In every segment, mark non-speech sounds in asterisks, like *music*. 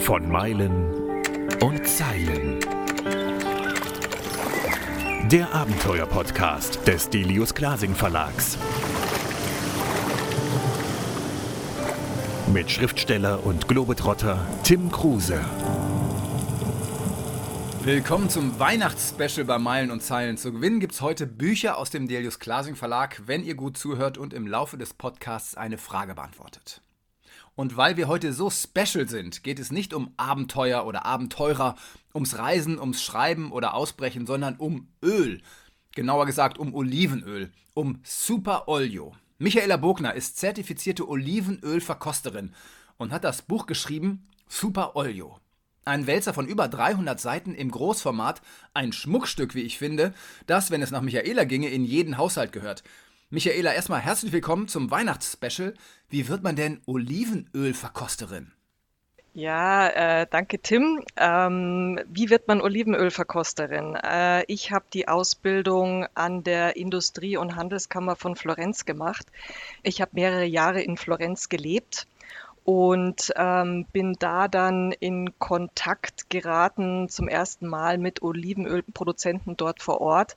Von Meilen und Zeilen. Der Abenteuer-Podcast des Delius Glasing Verlags. Mit Schriftsteller und Globetrotter Tim Kruse. Willkommen zum Weihnachtsspecial bei Meilen und Zeilen. Zu gewinnen gibt es heute Bücher aus dem Delius Glasing Verlag, wenn ihr gut zuhört und im Laufe des Podcasts eine Frage beantwortet. Und weil wir heute so special sind, geht es nicht um Abenteuer oder Abenteurer, ums Reisen, ums Schreiben oder Ausbrechen, sondern um Öl. Genauer gesagt um Olivenöl, um Super Olio. Michaela Bogner ist zertifizierte Olivenölverkosterin und hat das Buch geschrieben Super Olio. Ein Wälzer von über 300 Seiten im Großformat, ein Schmuckstück, wie ich finde, das, wenn es nach Michaela ginge, in jeden Haushalt gehört. Michaela, erstmal herzlich willkommen zum Weihnachtsspecial. Wie wird man denn Olivenölverkosterin? Ja, äh, danke Tim. Ähm, wie wird man Olivenölverkosterin? Äh, ich habe die Ausbildung an der Industrie- und Handelskammer von Florenz gemacht. Ich habe mehrere Jahre in Florenz gelebt und ähm, bin da dann in Kontakt geraten zum ersten Mal mit Olivenölproduzenten dort vor Ort.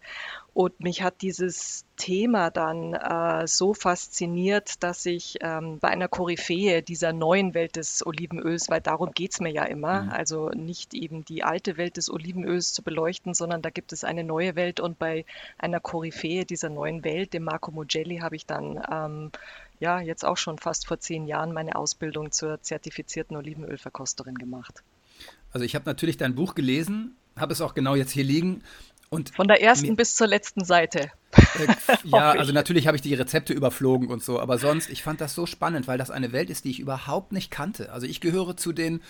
Und mich hat dieses Thema dann äh, so fasziniert, dass ich ähm, bei einer Koryphäe dieser neuen Welt des Olivenöls, weil darum geht's mir ja immer, mhm. also nicht eben die alte Welt des Olivenöls zu beleuchten, sondern da gibt es eine neue Welt und bei einer Koryphäe dieser neuen Welt, dem Marco Mugelli, habe ich dann ähm, ja, jetzt auch schon fast vor zehn Jahren meine Ausbildung zur zertifizierten Olivenölverkosterin gemacht. Also ich habe natürlich dein Buch gelesen, habe es auch genau jetzt hier liegen. Und Von der ersten bis zur letzten Seite. Äh, *laughs* ja, also natürlich habe ich die Rezepte überflogen und so, aber sonst, ich fand das so spannend, weil das eine Welt ist, die ich überhaupt nicht kannte. Also ich gehöre zu den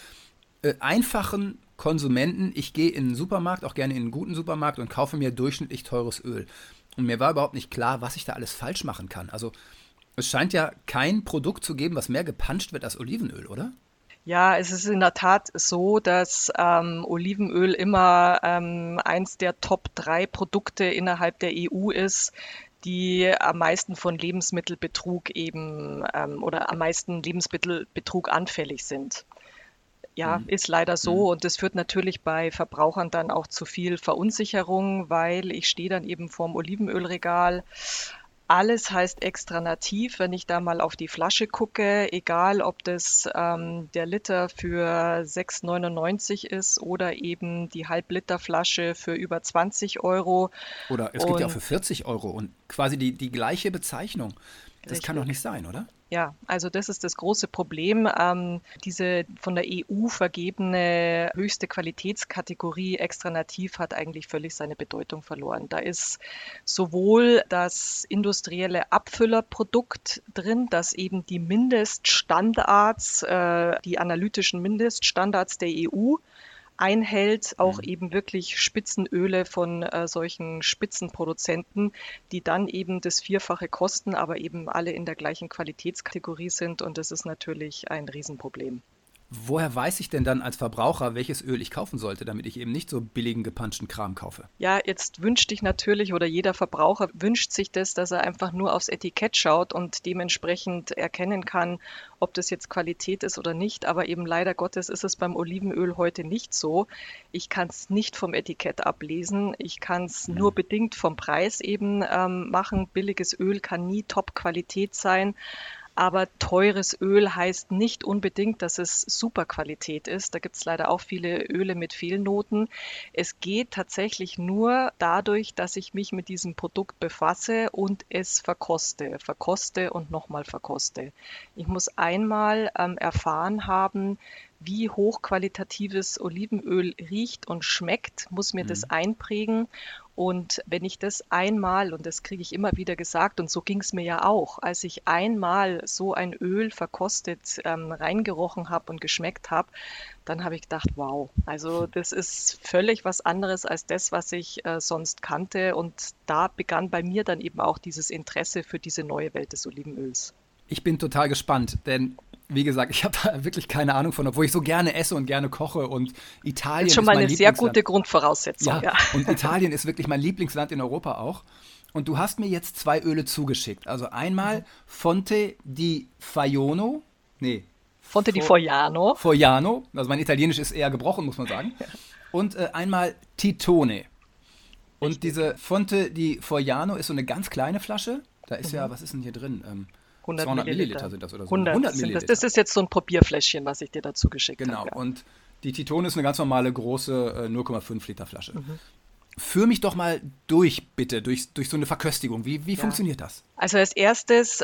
äh, einfachen Konsumenten. Ich gehe in den Supermarkt, auch gerne in einen guten Supermarkt und kaufe mir durchschnittlich teures Öl. Und mir war überhaupt nicht klar, was ich da alles falsch machen kann. Also es scheint ja kein Produkt zu geben, was mehr gepanscht wird als Olivenöl, oder? Ja, es ist in der Tat so, dass ähm, Olivenöl immer ähm, eins der Top drei Produkte innerhalb der EU ist, die am meisten von Lebensmittelbetrug eben ähm, oder am meisten Lebensmittelbetrug anfällig sind. Ja, mhm. ist leider so mhm. und das führt natürlich bei Verbrauchern dann auch zu viel Verunsicherung, weil ich stehe dann eben vorm Olivenölregal alles heißt extra nativ, wenn ich da mal auf die Flasche gucke, egal ob das ähm, der Liter für 6,99 ist oder eben die Halbliterflasche für über 20 Euro. Oder es gibt ja auch für 40 Euro und quasi die, die gleiche Bezeichnung. Das richtig. kann doch nicht sein, oder? Ja, also das ist das große Problem. Ähm, diese von der EU vergebene höchste Qualitätskategorie extra nativ hat eigentlich völlig seine Bedeutung verloren. Da ist sowohl das industrielle Abfüllerprodukt drin, das eben die Mindeststandards, äh, die analytischen Mindeststandards der EU einhält, auch mhm. eben wirklich Spitzenöle von äh, solchen Spitzenproduzenten, die dann eben das Vierfache kosten, aber eben alle in der gleichen Qualitätskategorie sind. Und das ist natürlich ein Riesenproblem. Woher weiß ich denn dann als Verbraucher, welches Öl ich kaufen sollte, damit ich eben nicht so billigen gepanschten Kram kaufe? Ja, jetzt wünscht dich natürlich oder jeder Verbraucher wünscht sich das, dass er einfach nur aufs Etikett schaut und dementsprechend erkennen kann, ob das jetzt Qualität ist oder nicht. Aber eben leider Gottes ist es beim Olivenöl heute nicht so. Ich kann es nicht vom Etikett ablesen. Ich kann es mhm. nur bedingt vom Preis eben ähm, machen. Billiges Öl kann nie Top-Qualität sein. Aber teures Öl heißt nicht unbedingt, dass es Superqualität ist. Da gibt es leider auch viele Öle mit Fehlnoten. Es geht tatsächlich nur dadurch, dass ich mich mit diesem Produkt befasse und es verkoste, verkoste und nochmal verkoste. Ich muss einmal ähm, erfahren haben, wie hochqualitatives Olivenöl riecht und schmeckt, muss mir mhm. das einprägen. Und wenn ich das einmal, und das kriege ich immer wieder gesagt, und so ging es mir ja auch, als ich einmal so ein Öl verkostet, ähm, reingerochen habe und geschmeckt habe, dann habe ich gedacht, wow, also das ist völlig was anderes als das, was ich äh, sonst kannte. Und da begann bei mir dann eben auch dieses Interesse für diese neue Welt des Olivenöls. Ich bin total gespannt, denn wie gesagt, ich habe da wirklich keine Ahnung von, obwohl ich so gerne esse und gerne koche und Italien ist schon mal eine sehr gute Grundvoraussetzung. Ja, ja, und *laughs* Italien ist wirklich mein Lieblingsland in Europa auch. Und du hast mir jetzt zwei Öle zugeschickt. Also einmal mhm. Fonte di Faiono, nee, Fonte di Fogliano. Fogliano, also mein Italienisch ist eher gebrochen, muss man sagen. *laughs* Und äh, einmal Titone. Und Richtig. diese Fonte di Fogliano ist so eine ganz kleine Flasche. Da ist mhm. ja, was ist denn hier drin? Ähm, 100 200 Milliliter. Milliliter. sind das oder so. 100, 100 Milliliter. Das, das, ist jetzt so ein Probierfläschchen, was ich dir dazu geschickt genau. habe. Genau. Und die Titone ist eine ganz normale große äh, 0,5 Liter Flasche. Mhm. Führ mich doch mal durch, bitte, durch, durch so eine Verköstigung. Wie, wie ja. funktioniert das? Also als erstes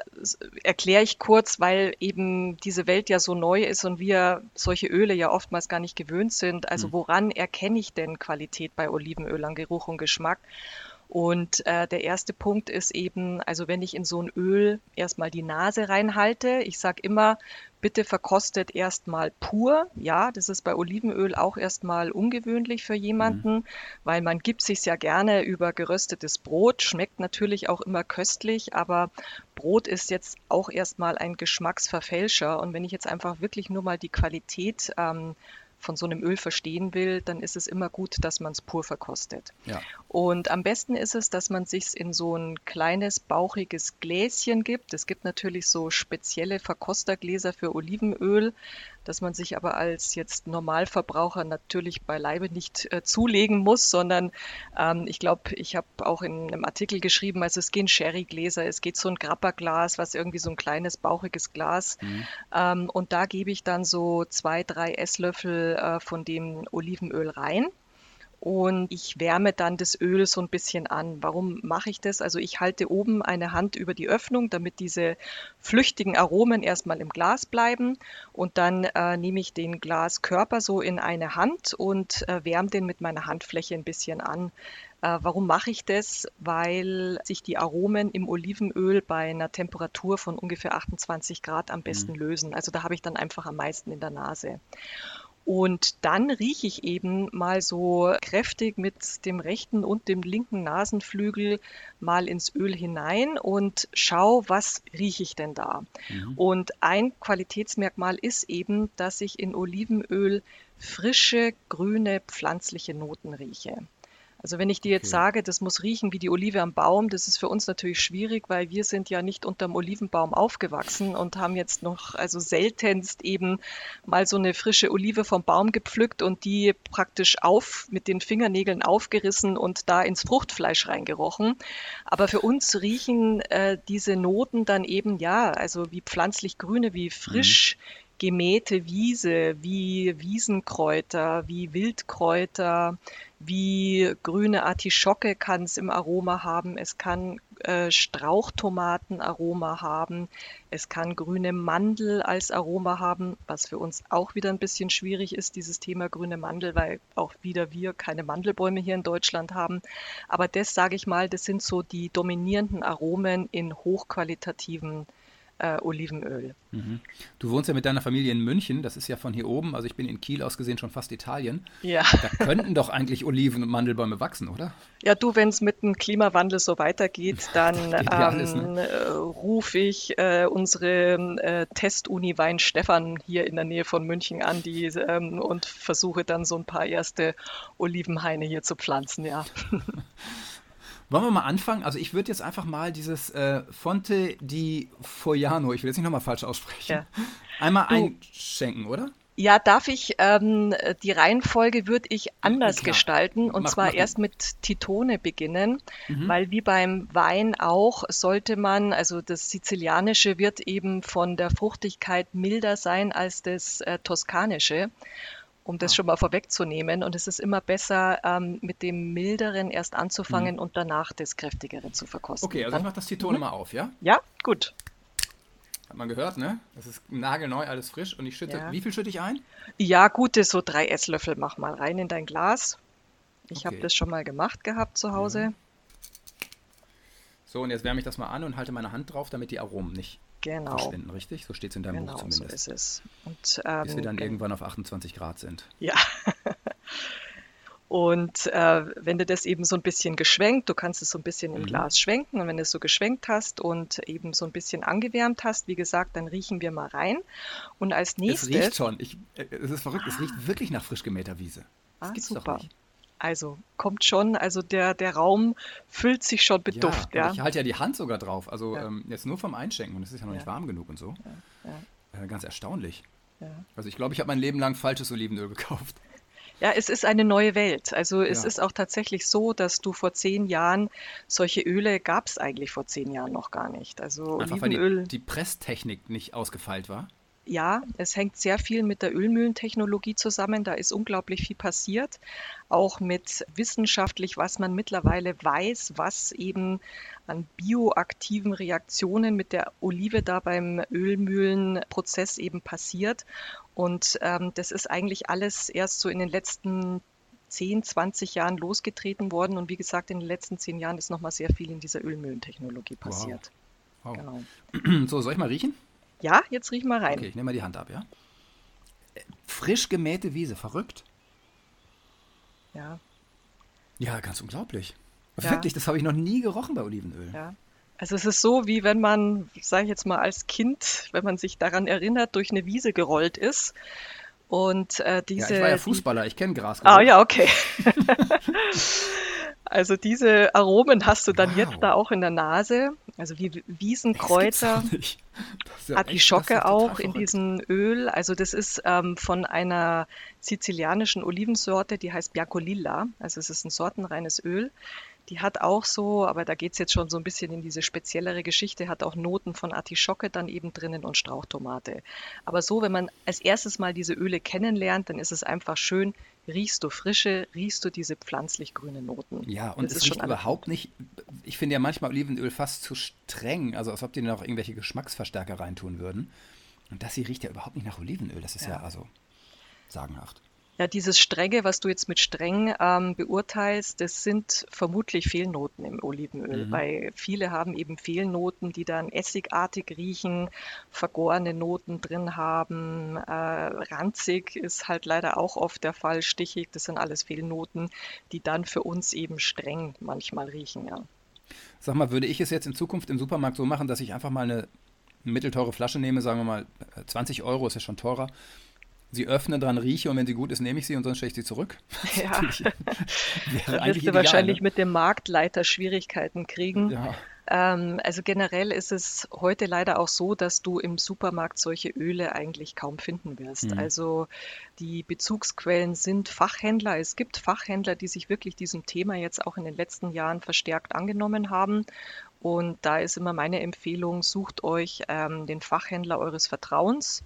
erkläre ich kurz, weil eben diese Welt ja so neu ist und wir solche Öle ja oftmals gar nicht gewöhnt sind. Also hm. woran erkenne ich denn Qualität bei Olivenöl an Geruch und Geschmack? Und äh, der erste Punkt ist eben, also wenn ich in so ein Öl erstmal die Nase reinhalte, ich sage immer, bitte verkostet erstmal pur. Ja, das ist bei Olivenöl auch erstmal ungewöhnlich für jemanden, mhm. weil man gibt sich ja gerne über geröstetes Brot, schmeckt natürlich auch immer köstlich, aber Brot ist jetzt auch erstmal ein Geschmacksverfälscher. Und wenn ich jetzt einfach wirklich nur mal die Qualität ähm, von so einem Öl verstehen will, dann ist es immer gut, dass man es pur verkostet. Ja. Und am besten ist es, dass man sich in so ein kleines, bauchiges Gläschen gibt. Es gibt natürlich so spezielle Verkostergläser für Olivenöl dass man sich aber als jetzt Normalverbraucher natürlich beileibe nicht äh, zulegen muss, sondern ähm, ich glaube, ich habe auch in einem Artikel geschrieben, also es gehen Sherrygläser, es geht so ein Grapperglas, was irgendwie so ein kleines, bauchiges Glas. Mhm. Ähm, und da gebe ich dann so zwei, drei Esslöffel äh, von dem Olivenöl rein und ich wärme dann das Öl so ein bisschen an. Warum mache ich das? Also ich halte oben eine Hand über die Öffnung, damit diese flüchtigen Aromen erstmal im Glas bleiben und dann äh, nehme ich den Glaskörper so in eine Hand und äh, wärme den mit meiner Handfläche ein bisschen an. Äh, warum mache ich das? Weil sich die Aromen im Olivenöl bei einer Temperatur von ungefähr 28 Grad am besten mhm. lösen. Also da habe ich dann einfach am meisten in der Nase. Und dann rieche ich eben mal so kräftig mit dem rechten und dem linken Nasenflügel mal ins Öl hinein und schau, was rieche ich denn da. Mhm. Und ein Qualitätsmerkmal ist eben, dass ich in Olivenöl frische, grüne, pflanzliche Noten rieche. Also wenn ich dir jetzt okay. sage, das muss riechen wie die Olive am Baum, das ist für uns natürlich schwierig, weil wir sind ja nicht unterm Olivenbaum aufgewachsen und haben jetzt noch also seltenst eben mal so eine frische Olive vom Baum gepflückt und die praktisch auf mit den Fingernägeln aufgerissen und da ins Fruchtfleisch reingerochen. Aber für uns riechen äh, diese Noten dann eben ja, also wie pflanzlich grüne, wie frisch. Mhm gemähte Wiese, wie Wiesenkräuter, wie Wildkräuter, wie grüne Artischocke kann es im Aroma haben, es kann äh, Strauchtomatenaroma haben, es kann grüne Mandel als Aroma haben, was für uns auch wieder ein bisschen schwierig ist, dieses Thema grüne Mandel, weil auch wieder wir keine Mandelbäume hier in Deutschland haben. Aber das sage ich mal, das sind so die dominierenden Aromen in hochqualitativen äh, Olivenöl. Mhm. Du wohnst ja mit deiner Familie in München, das ist ja von hier oben, also ich bin in Kiel aus gesehen schon fast Italien. Ja. Da könnten doch eigentlich Oliven- und Mandelbäume wachsen, oder? Ja, du, wenn es mit dem Klimawandel so weitergeht, *laughs* dann ähm, alles, ne? äh, rufe ich äh, unsere äh, Testuni Weinstefan hier in der Nähe von München an die, ähm, und versuche dann so ein paar erste Olivenhaine hier zu pflanzen, ja. *laughs* Wollen wir mal anfangen? Also ich würde jetzt einfach mal dieses äh, Fonte di Fogliano, ich will jetzt nicht nochmal falsch aussprechen, ja. einmal du, einschenken, oder? Ja, darf ich, ähm, die Reihenfolge würde ich anders Klar. gestalten und mach, zwar mach erst mit Titone beginnen, mhm. weil wie beim Wein auch sollte man, also das Sizilianische wird eben von der Fruchtigkeit milder sein als das äh, Toskanische um das schon mal vorwegzunehmen. Und es ist immer besser, ähm, mit dem Milderen erst anzufangen mhm. und danach das Kräftigere zu verkosten. Okay, also ich mache das Zitrone mhm. mal auf, ja? Ja, gut. Hat man gehört, ne? Das ist nagelneu, alles frisch. Und ich schütte, ja. wie viel schütte ich ein? Ja, gute, so drei Esslöffel mach mal rein in dein Glas. Ich okay. habe das schon mal gemacht gehabt zu Hause. Mhm. So, und jetzt wärme ich das mal an und halte meine Hand drauf, damit die Aromen nicht genau. verschwinden, richtig? So steht es in deinem genau, Buch zumindest. so ist es. Und, ähm, Bis wir dann irgendwann auf 28 Grad sind. Ja. *laughs* Und äh, wenn du das eben so ein bisschen geschwenkt, du kannst es so ein bisschen im mhm. Glas schwenken und wenn du es so geschwenkt hast und eben so ein bisschen angewärmt hast, wie gesagt, dann riechen wir mal rein. Und als nächstes. Es riecht schon. Ich, äh, es ist verrückt. Es riecht wirklich nach frisch gemähter Wiese. Das ah, gibt's super. doch nicht. Also kommt schon, also der, der Raum füllt sich schon mit ja, Duft. Ja. Ich halte ja die Hand sogar drauf. Also ja. ähm, jetzt nur vom Einschenken und es ist ja noch nicht warm genug und so. Äh, ganz erstaunlich. Also ich glaube, ich habe mein Leben lang falsches Olivenöl *laughs* gekauft. Ja, es ist eine neue Welt. Also es ja. ist auch tatsächlich so, dass du vor zehn Jahren solche Öle gab es eigentlich vor zehn Jahren noch gar nicht. Also Einfach Olivenöl. Weil die, die Presstechnik nicht ausgefeilt war. Ja, es hängt sehr viel mit der Ölmühlentechnologie zusammen. Da ist unglaublich viel passiert. Auch mit wissenschaftlich, was man mittlerweile weiß, was eben an bioaktiven Reaktionen mit der Olive da beim Ölmühlenprozess eben passiert. Und ähm, das ist eigentlich alles erst so in den letzten 10, 20 Jahren losgetreten worden. Und wie gesagt, in den letzten 10 Jahren ist nochmal sehr viel in dieser Ölmühlentechnologie passiert. Wow. wow. Genau. So, soll ich mal riechen? Ja, jetzt riech mal rein. Okay, ich nehme mal die Hand ab, ja. Frisch gemähte Wiese, verrückt. Ja. Ja, ganz unglaublich. Ja. Wirklich, das habe ich noch nie gerochen bei Olivenöl. Ja. Also es ist so, wie wenn man, sage ich jetzt mal als Kind, wenn man sich daran erinnert, durch eine Wiese gerollt ist und äh, diese. Ja, ich war ja Fußballer, ich kenne Gras. Ah ja, okay. *laughs* *laughs* Also diese Aromen hast du dann wow. jetzt da auch in der Nase. Also wie Wiesenkräuter, ja Artischocke auch in diesem Öl. Also das ist ähm, von einer sizilianischen Olivensorte, die heißt Biancolilla. Also es ist ein sortenreines Öl. Die hat auch so, aber da geht es jetzt schon so ein bisschen in diese speziellere Geschichte, hat auch Noten von Artischocke dann eben drinnen und Strauchtomate. Aber so, wenn man als erstes mal diese Öle kennenlernt, dann ist es einfach schön, riechst du frische, riechst du diese pflanzlich grünen Noten. Ja, und das es riecht überhaupt nicht, ich finde ja manchmal Olivenöl fast zu streng, also als ob die noch irgendwelche Geschmacksverstärker reintun würden. Und das hier riecht ja überhaupt nicht nach Olivenöl, das ist ja, ja also sagenhaft. Ja, dieses Strenge, was du jetzt mit streng ähm, beurteilst, das sind vermutlich Fehlnoten im Olivenöl, mhm. weil viele haben eben Fehlnoten, die dann essigartig riechen, vergorene Noten drin haben. Äh, ranzig ist halt leider auch oft der Fall, stichig, das sind alles Fehlnoten, die dann für uns eben streng manchmal riechen, ja. Sag mal, würde ich es jetzt in Zukunft im Supermarkt so machen, dass ich einfach mal eine mittelteure Flasche nehme, sagen wir mal 20 Euro, ist ja schon teurer, sie öffnen, dran rieche und wenn sie gut ist, nehme ich sie und sonst stelle ich sie zurück. *laughs* Ja. da wirst du wahrscheinlich ne? mit dem Marktleiter Schwierigkeiten kriegen. Ja. Ähm, also generell ist es heute leider auch so, dass du im Supermarkt solche Öle eigentlich kaum finden wirst. Mhm. Also die Bezugsquellen sind Fachhändler. Es gibt Fachhändler, die sich wirklich diesem Thema jetzt auch in den letzten Jahren verstärkt angenommen haben. Und da ist immer meine Empfehlung, sucht euch ähm, den Fachhändler eures Vertrauens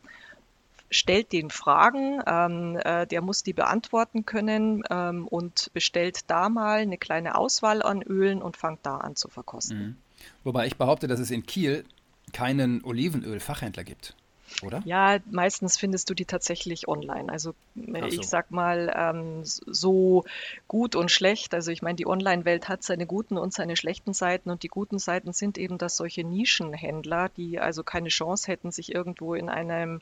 stellt den Fragen, ähm, äh, der muss die beantworten können ähm, und bestellt da mal eine kleine Auswahl an Ölen und fangt da an zu verkosten. Mhm. Wobei ich behaupte, dass es in Kiel keinen Olivenöl-Fachhändler gibt oder? Ja, meistens findest du die tatsächlich online. Also so. ich sag mal, ähm, so gut und schlecht. Also ich meine, die Online-Welt hat seine guten und seine schlechten Seiten und die guten Seiten sind eben, dass solche Nischenhändler, die also keine Chance hätten, sich irgendwo in einem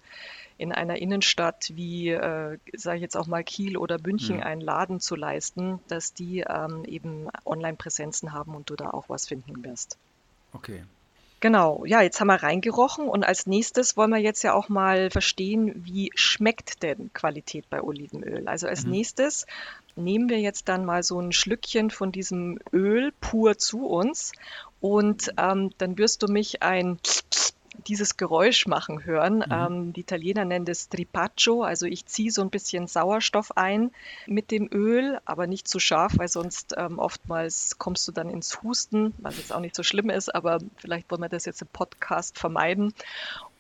in einer Innenstadt wie, äh, sage ich jetzt auch mal Kiel oder München, mhm. einen Laden zu leisten, dass die ähm, eben Online-Präsenzen haben und du da auch was finden wirst. Okay. Genau, ja, jetzt haben wir reingerochen und als nächstes wollen wir jetzt ja auch mal verstehen, wie schmeckt denn Qualität bei Olivenöl. Also als mhm. nächstes nehmen wir jetzt dann mal so ein Schlückchen von diesem Öl pur zu uns und ähm, dann wirst du mich ein dieses Geräusch machen hören. Mhm. Ähm, die Italiener nennen das Tripaccio, also ich ziehe so ein bisschen Sauerstoff ein mit dem Öl, aber nicht zu scharf, weil sonst ähm, oftmals kommst du dann ins Husten, was jetzt auch nicht so schlimm ist, aber vielleicht wollen wir das jetzt im Podcast vermeiden.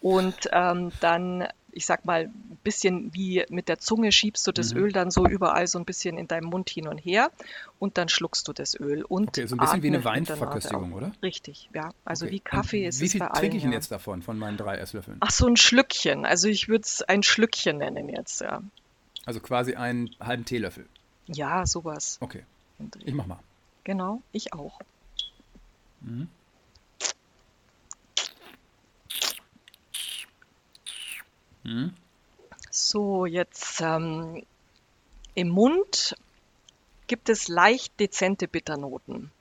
Und ähm, dann ich sag mal, ein bisschen wie mit der Zunge schiebst du das mhm. Öl dann so überall so ein bisschen in deinem Mund hin und her und dann schluckst du das Öl. Und okay, so ein bisschen wie eine Weinverköstigung, oder? Richtig, ja. Also okay. wie Kaffee und ist wie es. Wie viel trinke ich denn jetzt davon, von meinen drei Esslöffeln? Ach, so ein Schlückchen. Also ich würde es ein Schlückchen nennen jetzt, ja. Also quasi einen halben Teelöffel. Ja, sowas. Okay. Ich mach mal. Genau, ich auch. Mhm. Mhm. So, jetzt ähm, im Mund gibt es leicht dezente Bitternoten.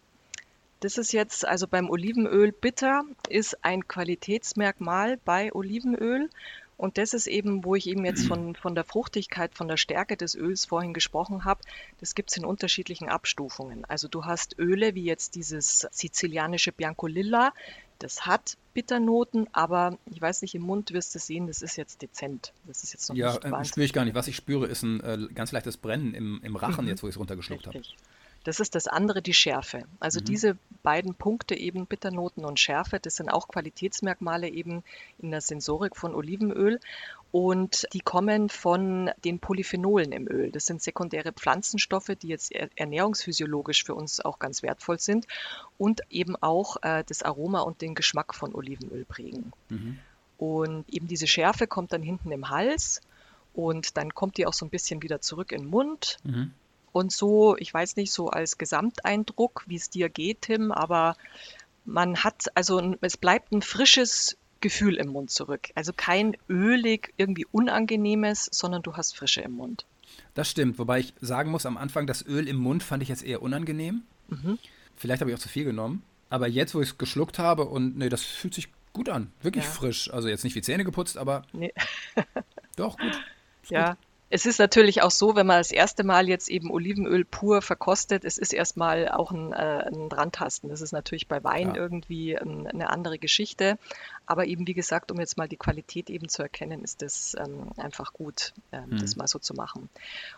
Das ist jetzt also beim Olivenöl bitter, ist ein Qualitätsmerkmal bei Olivenöl und das ist eben, wo ich eben jetzt von, von der Fruchtigkeit, von der Stärke des Öls vorhin gesprochen habe. Das gibt es in unterschiedlichen Abstufungen. Also du hast Öle wie jetzt dieses sizilianische Biancolilla, Das hat Bitternoten, aber ich weiß nicht, im Mund wirst du sehen, das ist jetzt dezent. Das ist jetzt noch ja, nicht äh, spüre ich gar nicht. Was ich spüre, ist ein äh, ganz leichtes Brennen im, im Rachen, mhm. jetzt wo ich es runtergeschluckt habe. Das ist das andere, die Schärfe. Also mhm. diese beiden Punkte eben Bitternoten und Schärfe, das sind auch Qualitätsmerkmale eben in der Sensorik von Olivenöl und die kommen von den Polyphenolen im Öl. Das sind sekundäre Pflanzenstoffe, die jetzt ernährungsphysiologisch für uns auch ganz wertvoll sind und eben auch äh, das Aroma und den Geschmack von Olivenöl prägen. Mhm. Und eben diese Schärfe kommt dann hinten im Hals und dann kommt die auch so ein bisschen wieder zurück in den Mund. Mhm. Und so, ich weiß nicht, so als Gesamteindruck, wie es dir geht, Tim, aber man hat, also es bleibt ein frisches Gefühl im Mund zurück. Also kein ölig, irgendwie unangenehmes, sondern du hast Frische im Mund. Das stimmt, wobei ich sagen muss, am Anfang das Öl im Mund fand ich jetzt eher unangenehm. Mhm. Vielleicht habe ich auch zu viel genommen. Aber jetzt, wo ich es geschluckt habe und nee, das fühlt sich gut an. Wirklich ja. frisch. Also jetzt nicht wie Zähne geputzt, aber nee. *laughs* doch gut. ja, gut. Es ist natürlich auch so, wenn man das erste Mal jetzt eben Olivenöl pur verkostet, es ist erstmal auch ein, äh, ein Drantasten. Das ist natürlich bei Wein ja. irgendwie ein, eine andere Geschichte. Aber eben, wie gesagt, um jetzt mal die Qualität eben zu erkennen, ist das ähm, einfach gut, ähm, mhm. das mal so zu machen.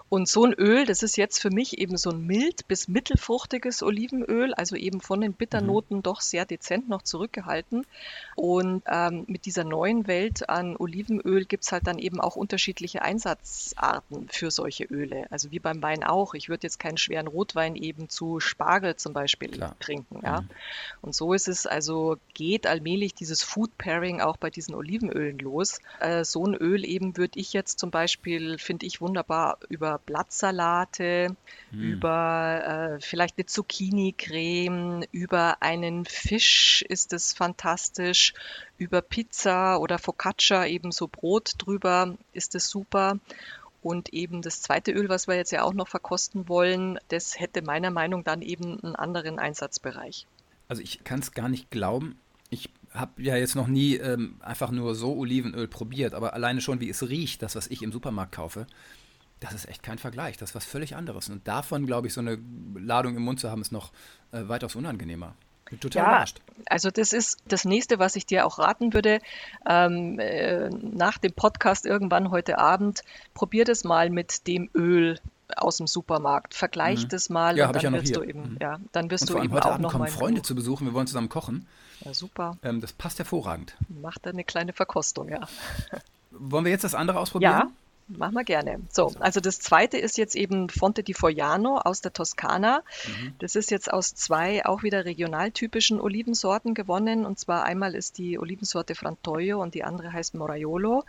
Und so ein Öl, das ist jetzt für mich eben so ein mild bis mittelfruchtiges Olivenöl, also eben von den Bitternoten mhm. doch sehr dezent noch zurückgehalten. Und ähm, mit dieser neuen Welt an Olivenöl gibt es halt dann eben auch unterschiedliche Einsatzarten. Arten für solche Öle. Also wie beim Wein auch. Ich würde jetzt keinen schweren Rotwein eben zu Spargel zum Beispiel Klar. trinken. Ja? Mhm. Und so ist es also, geht allmählich dieses Food Pairing auch bei diesen Olivenölen los. Äh, so ein Öl eben würde ich jetzt zum Beispiel, finde ich wunderbar, über Blattsalate, mhm. über äh, vielleicht eine Zucchini-Creme, über einen Fisch ist es fantastisch, über Pizza oder Focaccia eben so Brot drüber ist es super. Und eben das zweite Öl, was wir jetzt ja auch noch verkosten wollen, das hätte meiner Meinung nach dann eben einen anderen Einsatzbereich. Also ich kann es gar nicht glauben. Ich habe ja jetzt noch nie ähm, einfach nur so Olivenöl probiert, aber alleine schon, wie es riecht, das, was ich im Supermarkt kaufe, das ist echt kein Vergleich. Das ist was völlig anderes. Und davon, glaube ich, so eine Ladung im Mund zu haben, ist noch äh, weitaus unangenehmer. Bin total ja, überrascht. Also das ist das nächste, was ich dir auch raten würde. Ähm, äh, nach dem Podcast irgendwann heute Abend, probier das mal mit dem Öl aus dem Supermarkt. Vergleich mhm. das mal ja, und dann ja wirst hier. du eben, mhm. ja, dann wirst und du vor eben heute auch Abend noch kommen Freunde zu besuchen. Wir wollen zusammen kochen. Ja, super. Ähm, das passt hervorragend. Macht da eine kleine Verkostung, ja. Wollen wir jetzt das andere ausprobieren? Ja, Machen wir gerne. So, also das zweite ist jetzt eben Fonte di Fogliano aus der Toskana. Mhm. Das ist jetzt aus zwei auch wieder regionaltypischen Olivensorten gewonnen. Und zwar einmal ist die Olivensorte Frantoio und die andere heißt Moraiolo.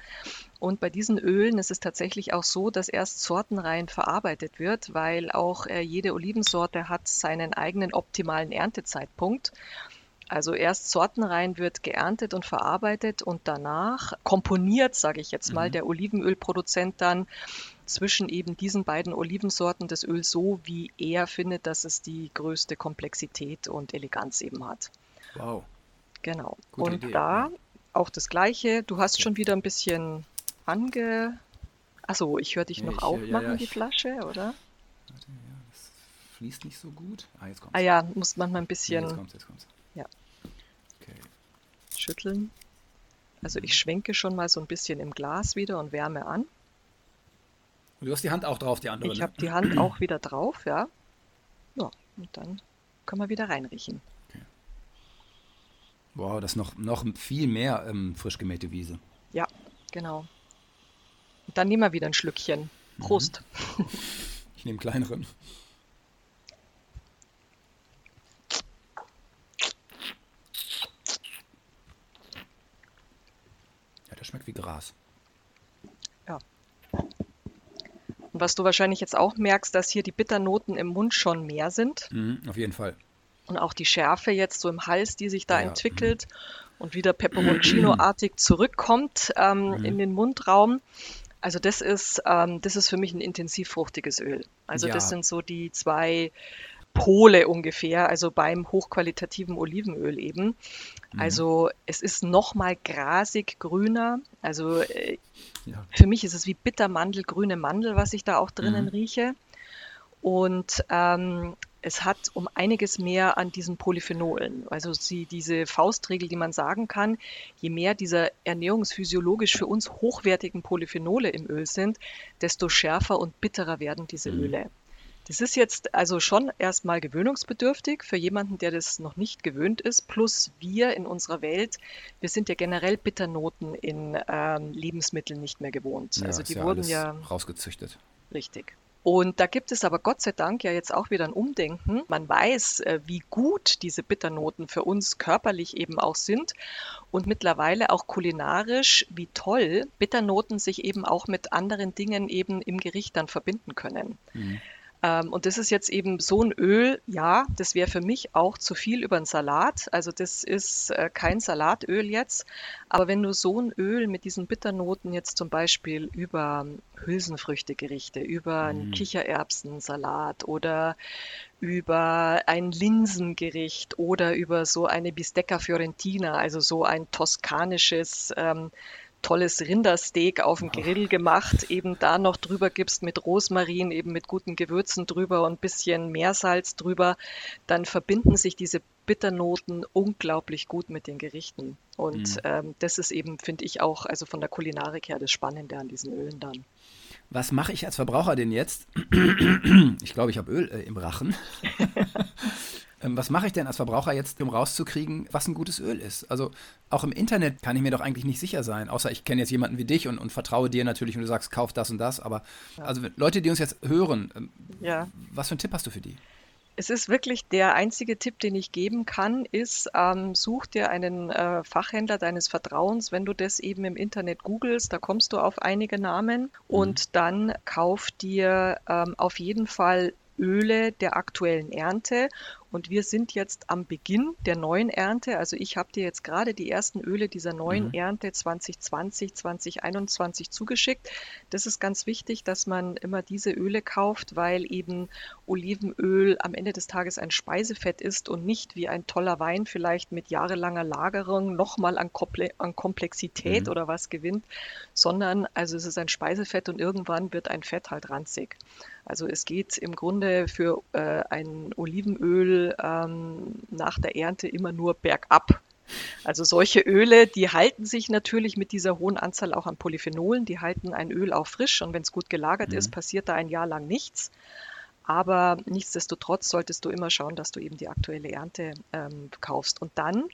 Und bei diesen Ölen ist es tatsächlich auch so, dass erst sortenrein verarbeitet wird, weil auch äh, jede Olivensorte hat seinen eigenen optimalen Erntezeitpunkt. Also erst sortenrein wird geerntet und verarbeitet und danach komponiert, sage ich jetzt mal, mhm. der Olivenölproduzent dann zwischen eben diesen beiden Olivensorten das Öl so, wie er findet, dass es die größte Komplexität und Eleganz eben hat. Wow. Genau. Gute und Idee, da ja. auch das Gleiche. Du hast ja. schon wieder ein bisschen ange. Achso, ich höre dich noch ich, aufmachen, ja, die Flasche, oder? Warte, ja, das fließt nicht so gut. Ah, jetzt kommt's. Ah ja, muss man mal ein bisschen. jetzt kommt's, jetzt kommt's. Schütteln. Also ich schwenke schon mal so ein bisschen im Glas wieder und wärme an. Und du hast die Hand auch drauf, die andere. Ich ne? habe die Hand auch wieder drauf, ja. Ja, und dann können wir wieder reinriechen. Okay. Wow, das ist noch, noch viel mehr ähm, frisch gemähte Wiese. Ja, genau. Und dann nehmen wir wieder ein Schlückchen. Prost. Mhm. Ich nehme kleineren. Schmeckt wie Gras. Ja. Und was du wahrscheinlich jetzt auch merkst, dass hier die Bitternoten im Mund schon mehr sind. Mhm, auf jeden Fall. Und auch die Schärfe jetzt so im Hals, die sich da ja, entwickelt mhm. und wieder Peperoncino-artig zurückkommt ähm, mhm. in den Mundraum. Also das ist, ähm, das ist für mich ein intensivfruchtiges Öl. Also ja. das sind so die zwei Pole ungefähr, also beim hochqualitativen Olivenöl eben. Mhm. Also es ist nochmal grasig grüner. Also äh, ja. für mich ist es wie Bittermandel, grüne Mandel, was ich da auch drinnen mhm. rieche. Und ähm, es hat um einiges mehr an diesen Polyphenolen. Also sie, diese Faustregel, die man sagen kann, je mehr dieser ernährungsphysiologisch für uns hochwertigen Polyphenole im Öl sind, desto schärfer und bitterer werden diese mhm. Öle. Das ist jetzt also schon erstmal gewöhnungsbedürftig für jemanden, der das noch nicht gewöhnt ist. Plus wir in unserer Welt, wir sind ja generell Bitternoten in ähm, Lebensmitteln nicht mehr gewohnt. Ja, also die ja wurden ja rausgezüchtet. Richtig. Und da gibt es aber Gott sei Dank ja jetzt auch wieder ein Umdenken. Man weiß, äh, wie gut diese Bitternoten für uns körperlich eben auch sind und mittlerweile auch kulinarisch, wie toll Bitternoten sich eben auch mit anderen Dingen eben im Gericht dann verbinden können. Mhm. Ähm, und das ist jetzt eben so ein Öl, ja, das wäre für mich auch zu viel über einen Salat. Also das ist äh, kein Salatöl jetzt. Aber wenn du so ein Öl mit diesen Bitternoten jetzt zum Beispiel über Hülsenfrüchtegerichte, über einen mm. Kichererbsensalat oder über ein Linsengericht oder über so eine Bistecca Fiorentina, also so ein toskanisches ähm, tolles Rindersteak auf dem Grill gemacht, eben da noch drüber gibst mit Rosmarin, eben mit guten Gewürzen drüber und ein bisschen Meersalz drüber, dann verbinden sich diese Bitternoten unglaublich gut mit den Gerichten. Und mhm. ähm, das ist eben, finde ich auch, also von der Kulinarik her das Spannende an diesen Ölen dann. Was mache ich als Verbraucher denn jetzt? Ich glaube, ich habe Öl äh, im Rachen. *laughs* Ähm, was mache ich denn als Verbraucher jetzt, um rauszukriegen, was ein gutes Öl ist? Also auch im Internet kann ich mir doch eigentlich nicht sicher sein, außer ich kenne jetzt jemanden wie dich und, und, vertraue dir natürlich und du sagst, kauf das und das. Aber ja. also Leute, die uns jetzt hören, ähm, ja. was für einen Tipp hast du für die? Es ist wirklich der einzige Tipp, den ich geben kann, ist, ähm, such dir einen äh, Fachhändler deines Vertrauens. Wenn du das eben im Internet googelst, da kommst du auf einige Namen mhm. und dann kauf dir ähm, auf jeden Fall Öle der aktuellen Ernte und wir sind jetzt am Beginn der neuen Ernte. Also ich habe dir jetzt gerade die ersten Öle dieser neuen mhm. Ernte 2020, 2021 zugeschickt. Das ist ganz wichtig, dass man immer diese Öle kauft, weil eben Olivenöl am Ende des Tages ein Speisefett ist und nicht wie ein toller Wein vielleicht mit jahrelanger Lagerung nochmal an, Komple an Komplexität mhm. oder was gewinnt, sondern also es ist ein Speisefett und irgendwann wird ein Fett halt ranzig. Also es geht im Grunde für äh, ein Olivenöl ähm, nach der Ernte immer nur bergab. Also solche Öle, die halten sich natürlich mit dieser hohen Anzahl auch an Polyphenolen, die halten ein Öl auch frisch und wenn es gut gelagert mhm. ist, passiert da ein Jahr lang nichts. Aber nichtsdestotrotz solltest du immer schauen, dass du eben die aktuelle Ernte ähm, kaufst. Und dann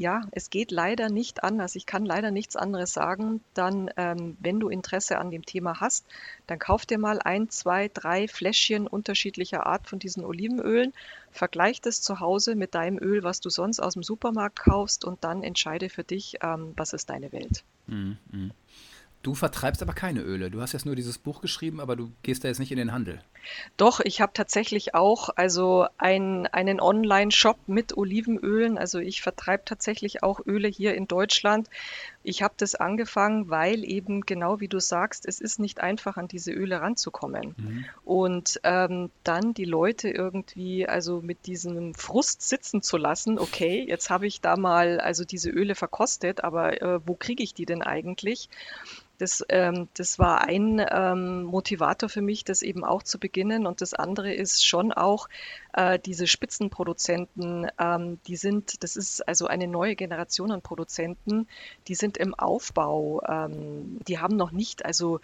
ja, es geht leider nicht anders. Ich kann leider nichts anderes sagen. Dann, ähm, wenn du Interesse an dem Thema hast, dann kauf dir mal ein, zwei, drei Fläschchen unterschiedlicher Art von diesen Olivenölen, vergleich das zu Hause mit deinem Öl, was du sonst aus dem Supermarkt kaufst und dann entscheide für dich, ähm, was ist deine Welt. Mhm. Du vertreibst aber keine Öle. Du hast jetzt nur dieses Buch geschrieben, aber du gehst da jetzt nicht in den Handel. Doch, ich habe tatsächlich auch also ein, einen Online-Shop mit Olivenölen. Also ich vertreibe tatsächlich auch Öle hier in Deutschland. Ich habe das angefangen, weil eben genau wie du sagst, es ist nicht einfach an diese Öle ranzukommen. Mhm. Und ähm, dann die Leute irgendwie also mit diesem Frust sitzen zu lassen. Okay, jetzt habe ich da mal also diese Öle verkostet, aber äh, wo kriege ich die denn eigentlich? Das, ähm, das war ein ähm, Motivator für mich, das eben auch zu beginnen. Und das andere ist schon auch äh, diese Spitzenproduzenten, ähm, die sind, das ist also eine neue Generation an Produzenten, die sind im Aufbau, ähm, die haben noch nicht, also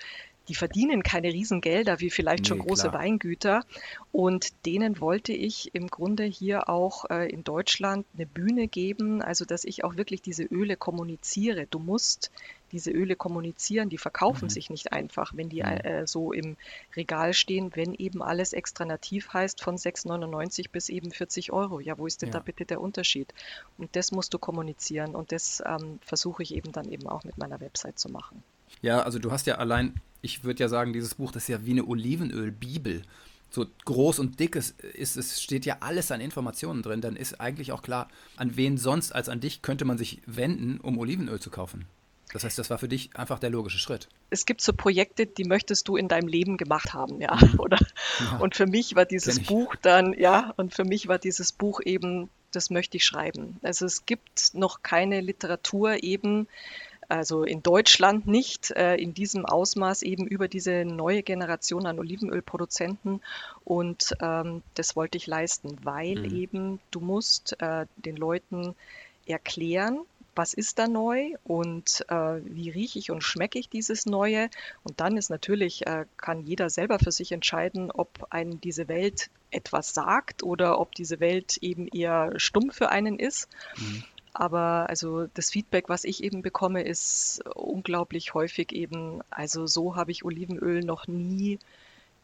die verdienen keine Riesengelder wie vielleicht nee, schon große klar. Weingüter. Und denen wollte ich im Grunde hier auch äh, in Deutschland eine Bühne geben, also dass ich auch wirklich diese Öle kommuniziere. Du musst diese Öle kommunizieren, die verkaufen mhm. sich nicht einfach, wenn die äh, so im Regal stehen, wenn eben alles extra nativ heißt von 6,99 bis eben 40 Euro. Ja, wo ist denn ja. da bitte der Unterschied? Und das musst du kommunizieren und das ähm, versuche ich eben dann eben auch mit meiner Website zu machen. Ja, also du hast ja allein, ich würde ja sagen, dieses Buch, das ist ja wie eine Olivenöl-Bibel so groß und dick ist, ist, es steht ja alles an Informationen drin, dann ist eigentlich auch klar, an wen sonst als an dich könnte man sich wenden, um Olivenöl zu kaufen. Das heißt, das war für dich einfach der logische Schritt. Es gibt so Projekte, die möchtest du in deinem Leben gemacht haben, ja, mhm. *laughs* oder? Ja. Und für mich war dieses Buch dann, ja, und für mich war dieses Buch eben, das möchte ich schreiben. Also es gibt noch keine Literatur eben, also in Deutschland nicht äh, in diesem Ausmaß eben über diese neue Generation an Olivenölproduzenten. Und ähm, das wollte ich leisten, weil mhm. eben du musst äh, den Leuten erklären, was ist da neu und äh, wie rieche ich und schmecke ich dieses Neue. Und dann ist natürlich, äh, kann jeder selber für sich entscheiden, ob einen diese Welt etwas sagt oder ob diese Welt eben eher stumm für einen ist. Mhm. Aber also das Feedback, was ich eben bekomme, ist unglaublich häufig eben, also so habe ich Olivenöl noch nie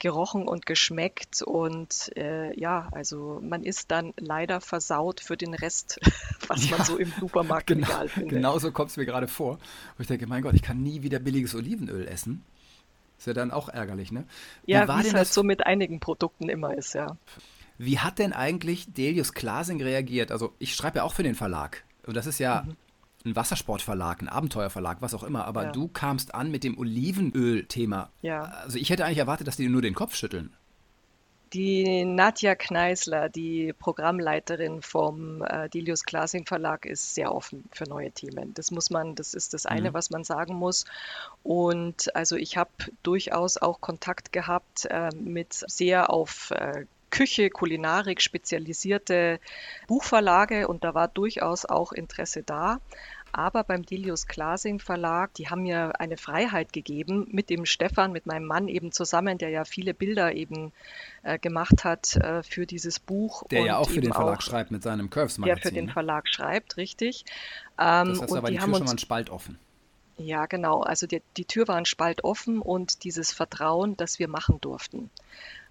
gerochen und geschmeckt und äh, ja, also man ist dann leider versaut für den Rest, *laughs* was ja, man so im Supermarkt genau, findet. Genau so kommt es mir gerade vor, wo ich denke, mein Gott, ich kann nie wieder billiges Olivenöl essen. Ist ja dann auch ärgerlich, ne? Wie ja, wie es halt so mit einigen Produkten immer ist, ja. Wie hat denn eigentlich Delius Klasing reagiert? Also ich schreibe ja auch für den Verlag. Und das ist ja mhm. Ein Wassersportverlag, ein Abenteuerverlag, was auch immer. Aber ja. du kamst an mit dem Olivenöl-Thema. Ja. Also ich hätte eigentlich erwartet, dass die nur den Kopf schütteln. Die Nadja Kneisler, die Programmleiterin vom äh, Delius Glasing Verlag, ist sehr offen für neue Themen. Das muss man, das ist das eine, mhm. was man sagen muss. Und also ich habe durchaus auch Kontakt gehabt äh, mit sehr auf äh, Küche, Kulinarik spezialisierte Buchverlage und da war durchaus auch Interesse da. Aber beim Delius Glasing Verlag, die haben mir eine Freiheit gegeben mit dem Stefan, mit meinem Mann eben zusammen, der ja viele Bilder eben äh, gemacht hat äh, für dieses Buch. Der ja auch für den Verlag auch, schreibt mit seinem Curves Magazin. Der für den ne? Verlag schreibt, richtig. Ähm, das heißt aber, die, die Tür haben schon mal einen Spalt offen. Ja, genau. Also die, die Tür war ein Spalt offen und dieses Vertrauen, das wir machen durften.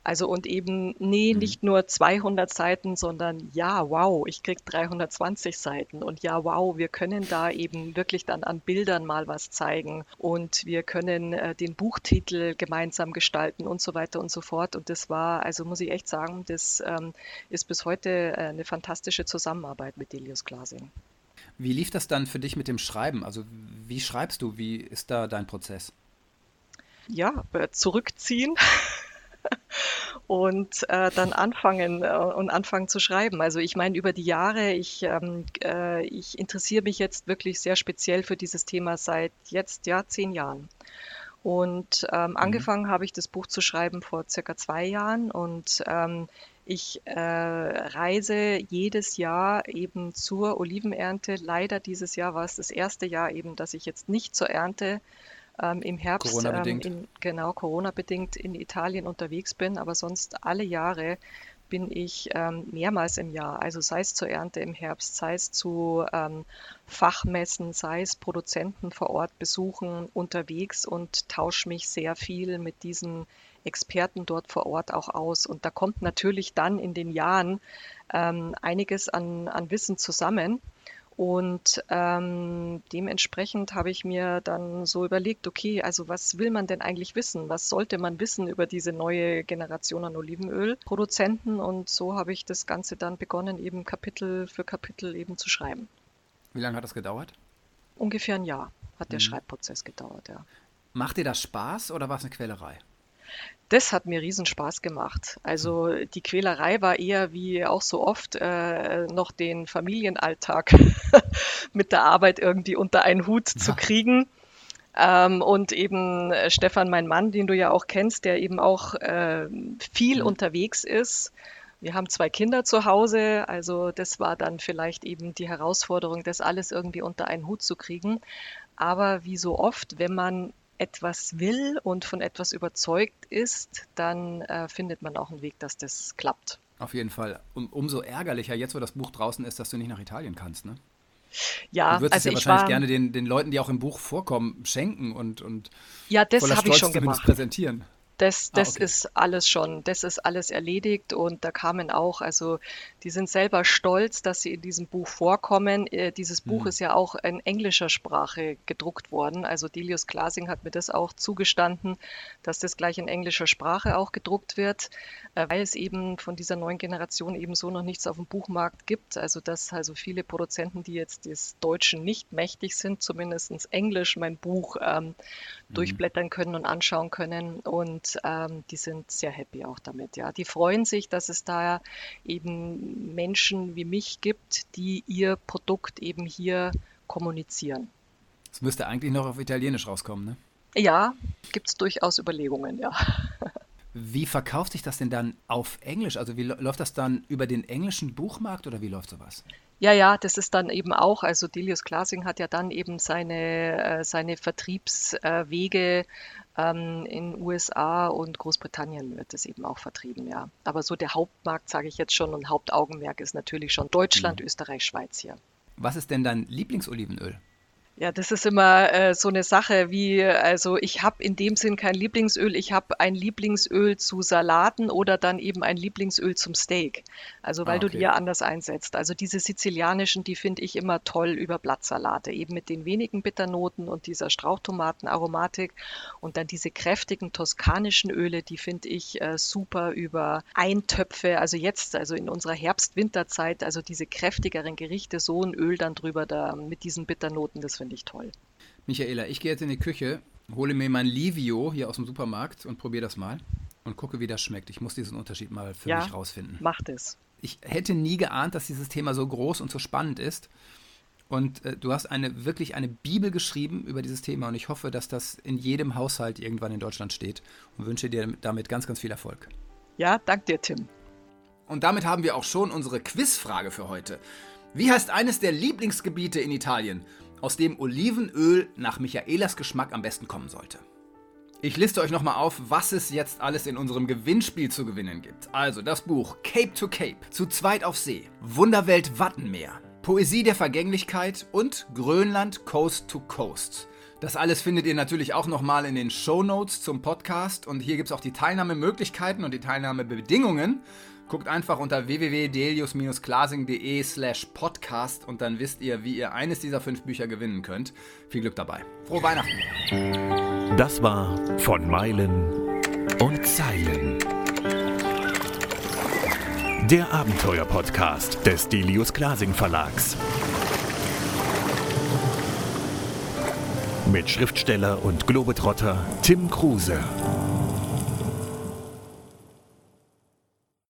Also und eben, nee, mhm. nicht nur 200 Seiten, sondern ja, wow, ich krieg 320 Seiten und ja, wow, wir können da eben wirklich dann an Bildern mal was zeigen und wir können äh, den Buchtitel gemeinsam gestalten und so weiter und so fort. Und das war, also muss ich echt sagen, das ähm, ist bis heute äh, eine fantastische Zusammenarbeit mit Delius Glasing. Wie lief das dann für dich mit dem Schreiben? Also wie schreibst du? Wie ist da dein Prozess? Ja, äh, zurückziehen. *laughs* *laughs* und äh, dann anfangen äh, und anfangen zu schreiben. Also ich meine, über die Jahre, ich, ähm, äh, ich interessiere mich jetzt wirklich sehr speziell für dieses Thema seit jetzt ja zehn Jahren. Und ähm, mhm. angefangen habe ich das Buch zu schreiben vor circa zwei Jahren und ähm, ich äh, reise jedes Jahr eben zur Olivenernte. Leider dieses Jahr war es das erste Jahr eben, dass ich jetzt nicht zur Ernte ähm, im Herbst, Corona-bedingt. Ähm, in, genau, Corona-bedingt in Italien unterwegs bin, aber sonst alle Jahre bin ich ähm, mehrmals im Jahr, also sei es zur Ernte im Herbst, sei es zu ähm, Fachmessen, sei es Produzenten vor Ort besuchen, unterwegs und tausche mich sehr viel mit diesen Experten dort vor Ort auch aus. Und da kommt natürlich dann in den Jahren ähm, einiges an, an Wissen zusammen. Und ähm, dementsprechend habe ich mir dann so überlegt, okay, also was will man denn eigentlich wissen? Was sollte man wissen über diese neue Generation an Olivenölproduzenten? Und so habe ich das Ganze dann begonnen, eben Kapitel für Kapitel eben zu schreiben. Wie lange hat das gedauert? Ungefähr ein Jahr hat der mhm. Schreibprozess gedauert, ja. Macht dir das Spaß oder war es eine Quälerei? Das hat mir riesen Spaß gemacht. Also die Quälerei war eher wie auch so oft äh, noch den Familienalltag *laughs* mit der Arbeit irgendwie unter einen Hut ja. zu kriegen. Ähm, und eben äh, Stefan, mein Mann, den du ja auch kennst, der eben auch äh, viel mhm. unterwegs ist. Wir haben zwei Kinder zu Hause, also das war dann vielleicht eben die Herausforderung, das alles irgendwie unter einen Hut zu kriegen. Aber wie so oft, wenn man etwas will und von etwas überzeugt ist, dann äh, findet man auch einen Weg, dass das klappt. Auf jeden Fall. Um, umso ärgerlicher, jetzt wo das Buch draußen ist, dass du nicht nach Italien kannst, ne? Ja, du würdest also es ja wahrscheinlich war, gerne den, den Leuten, die auch im Buch vorkommen, schenken und, und ja, das voller Stolz ich schon gemacht. präsentieren. Das, das ah, okay. ist alles schon, das ist alles erledigt und da kamen auch, also die sind selber stolz, dass sie in diesem Buch vorkommen. Äh, dieses Buch mhm. ist ja auch in englischer Sprache gedruckt worden. Also Delius Glasing hat mir das auch zugestanden, dass das gleich in englischer Sprache auch gedruckt wird, äh, weil es eben von dieser neuen Generation eben so noch nichts auf dem Buchmarkt gibt. Also dass also viele Produzenten, die jetzt des Deutschen nicht mächtig sind, zumindest Englisch mein Buch ähm, mhm. durchblättern können und anschauen können. Und ähm, die sind sehr happy auch damit. Ja, die freuen sich, dass es da eben Menschen wie mich gibt, die ihr Produkt eben hier kommunizieren. Es müsste eigentlich noch auf Italienisch rauskommen, ne? Ja, gibt es durchaus Überlegungen, ja. *laughs* Wie verkauft sich das denn dann auf Englisch? Also wie läuft das dann über den englischen Buchmarkt oder wie läuft sowas? Ja, ja, das ist dann eben auch, also Delius Glasing hat ja dann eben seine, äh, seine Vertriebswege ähm, in USA und Großbritannien wird es eben auch vertrieben, ja. Aber so der Hauptmarkt, sage ich jetzt schon, und Hauptaugenmerk ist natürlich schon Deutschland, mhm. Österreich, Schweiz hier. Was ist denn dein Lieblingsolivenöl? Ja, das ist immer äh, so eine Sache wie, also ich habe in dem Sinn kein Lieblingsöl, ich habe ein Lieblingsöl zu Salaten oder dann eben ein Lieblingsöl zum Steak. Also weil ah, okay. du die ja anders einsetzt. Also diese sizilianischen, die finde ich immer toll über Blattsalate, eben mit den wenigen Bitternoten und dieser Strauchtomatenaromatik und dann diese kräftigen toskanischen Öle, die finde ich äh, super über Eintöpfe. Also jetzt, also in unserer Herbst-Winterzeit, also diese kräftigeren Gerichte, so ein Öl dann drüber da mit diesen Bitternoten, das finde finde ich toll. Michaela, ich gehe jetzt in die Küche, hole mir mein Livio hier aus dem Supermarkt und probiere das mal und gucke, wie das schmeckt. Ich muss diesen Unterschied mal für ja, mich rausfinden. Macht es. Ich hätte nie geahnt, dass dieses Thema so groß und so spannend ist. Und äh, du hast eine wirklich eine Bibel geschrieben über dieses Thema und ich hoffe, dass das in jedem Haushalt irgendwann in Deutschland steht und wünsche dir damit ganz, ganz viel Erfolg. Ja, dank dir, Tim. Und damit haben wir auch schon unsere Quizfrage für heute. Wie heißt eines der Lieblingsgebiete in Italien? Aus dem Olivenöl nach Michaelas Geschmack am besten kommen sollte. Ich liste euch nochmal auf, was es jetzt alles in unserem Gewinnspiel zu gewinnen gibt. Also das Buch Cape to Cape, zu zweit auf See, Wunderwelt Wattenmeer, Poesie der Vergänglichkeit und Grönland Coast to Coast. Das alles findet ihr natürlich auch nochmal in den Show Notes zum Podcast und hier gibt es auch die Teilnahmemöglichkeiten und die Teilnahmebedingungen. Guckt einfach unter www.delius-glasing.de slash podcast und dann wisst ihr, wie ihr eines dieser fünf Bücher gewinnen könnt. Viel Glück dabei. Frohe Weihnachten. Das war von Meilen und Zeilen. Der Abenteuer-Podcast des Delius Glasing Verlags. Mit Schriftsteller und Globetrotter Tim Kruse.